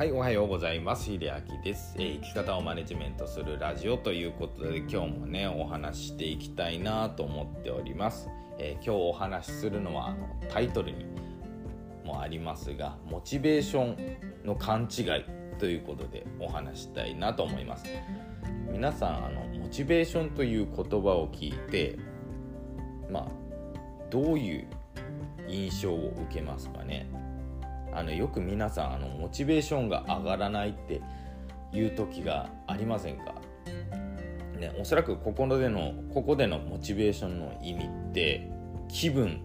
はい、おはようございます。秀明です、えー生き方をマネジメントするラジオということで、今日もね、お話ししていきたいなと思っております。えー今日お話しするのはあのタイトルにもありますが、モチベーションの勘違いということでお話ししたいなと思います。皆さんあのモチベーションという言葉を聞いて、まあどういう印象を受けますかね？あのよく皆さんあのモチベーションが上がらないっていう時がありませんか、ね、おそらくここでのここでのモチベーションの意味って気分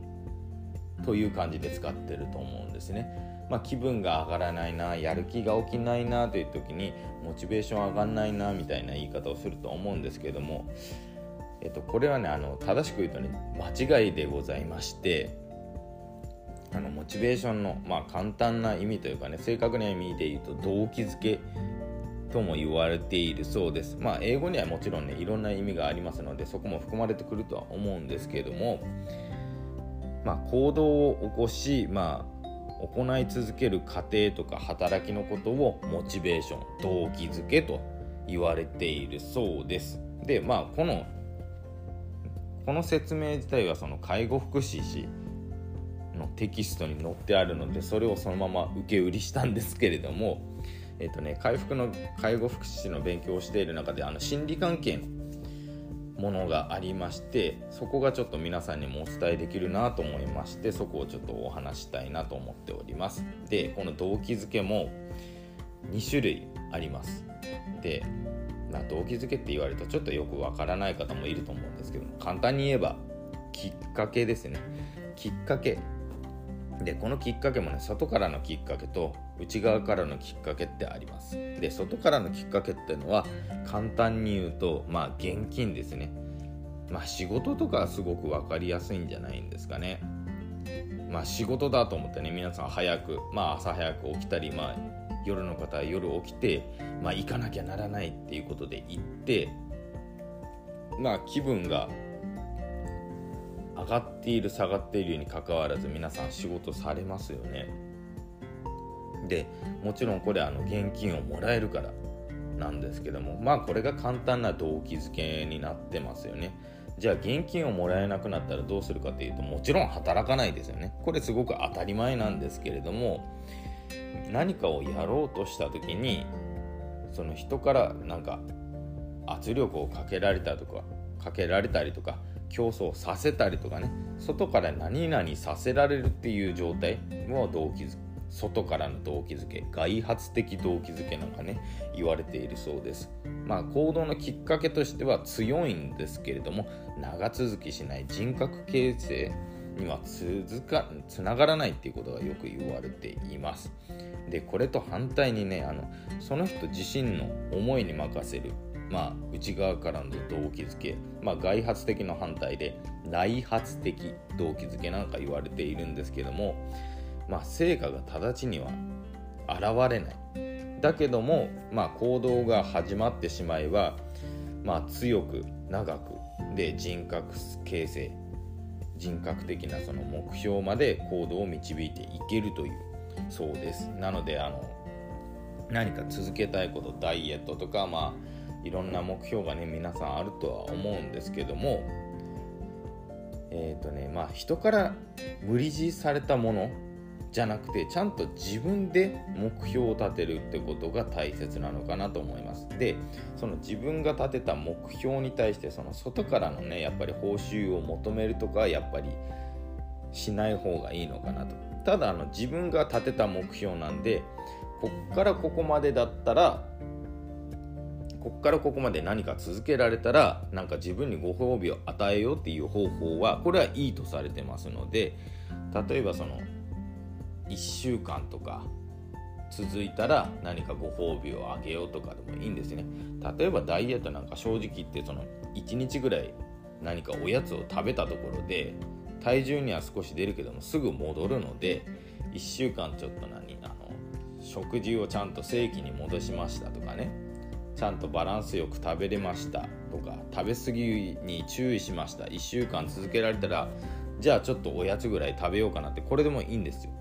という感じで使ってると思うんですね。まあ、気分が上がらないなやる気が起きないなという時にモチベーション上がんないなみたいな言い方をすると思うんですけども、えっと、これはねあの正しく言うとね間違いでございましてあのモチベーションの、まあ、簡単な意味というかね正確な意味で言うと動機づけとも言われているそうです。まあ英語にはもちろんねいろんな意味がありますのでそこも含まれてくるとは思うんですけれども、まあ、行動を起こし、まあ、行い続ける過程とか働きのことをモチベーション動機づけと言われているそうです。でまあこのこの説明自体はその介護福祉士のテキストに載ってあるのでそれをそのまま受け売りしたんですけれども、えっとね、回復の介護福祉士の勉強をしている中であの心理関係のものがありましてそこがちょっと皆さんにもお伝えできるなと思いましてそこをちょっとお話したいなと思っております。でこの動機づけも2種類あります。でまあ動機づけって言われるとちょっとよくわからない方もいると思うんですけども簡単に言えばきっかけですね。きっかけでこのきっかけもね外からのきっかけと内側からのきっかけってあります。で外からのきっかけっていうのは簡単に言うとまあ現金ですね。まあ仕事とかはすごく分かりやすいんじゃないんですかね。まあ仕事だと思ってね皆さん早くまあ朝早く起きたりまあ夜の方は夜起きてまあ行かなきゃならないっていうことで行ってまあ気分が上がっている下がっているにかかわらず皆さん仕事されますよね。でもちろんこれあの現金をもらえるからなんですけどもまあこれが簡単な動機づけになってますよね。じゃあ現金をもらえなくなったらどうするかというともちろん働かないですよね。これすごく当たり前なんですけれども何かをやろうとした時にその人からなんか圧力をかけられたとかかけられたりとか競争させたりとかね外から何々させられるっていう状態は動機づ外からの動機づけ外発的動機づけなんかね言われているそうです。まあ行動のきっかけとしては強いんですけれども長続きしない人格形成には続かつながらないっていうことがよく言われています。でこれと反対にねあのその人自身の思いに任せるまあ、内側からの動機づけ、まあ、外発的の反対で内発的動機づけなんか言われているんですけども、まあ、成果が直ちには現れない。だけども、まあ、行動が始まってしまえば、まあ、強く長くで人格形成人格的なその目標まで行動を導いていけるというそうです。なのであの何か続けたいことダイエットとかまあいろんな目標がね皆さんあるとは思うんですけどもえっ、ー、とねまあ人から無理強いされたものじゃなくてちゃんと自分で目標を立てるってことが大切なのかなと思います。でその自分が立てた目標に対してその外からのねやっぱり報酬を求めるとかやっぱりしない方がいいのかなと。ただあの自分が立てた目標なんでこっからここまでだったらこっからここまで何か続けられたらなんか自分にご褒美を与えようっていう方法はこれはいいとされてますので例えばその1週間とか続いたら何かご褒美をあげようとかでもいいんですね。例えばダイエットなんか正直言ってその1日ぐらい何かおやつを食べたところで体重には少し出るけどもすぐ戻るので1週間ちょっと何あの食事をちゃんと正規に戻しましたとかね。ちゃんとバランスよく食べれました。とか食べ過ぎに注意しました。1週間続けられたらじゃあちょっとおやつぐらい食べようかなってこれでもいいんですよ。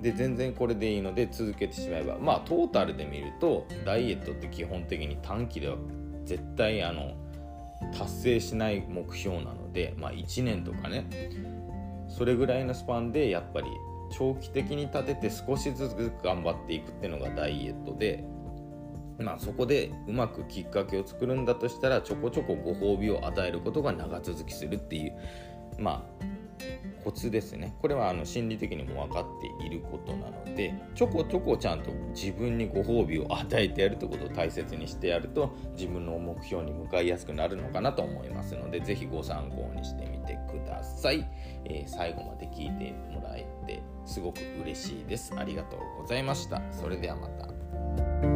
で全然これでいいので続けてしまえば。まあトータルで見るとダイエットって基本的に短期では絶対あの達成しない目標なのでまあ1年とかね。それぐらいのスパンでやっぱり長期的に立てて少しずつ頑張っていくっていうのがダイエットでまあそこでうまくきっかけを作るんだとしたらちょこちょこご褒美を与えることが長続きするっていうまあコツですね。これはあの心理的にも分かっていることなのでちょこちょこちゃんと自分にご褒美を与えてやるということを大切にしてやると自分の目標に向かいやすくなるのかなと思いますので是非ご参考にしてみてください、えー、最後まで聞いてもらえてすごく嬉しいです。ありがとうございました。それではまた。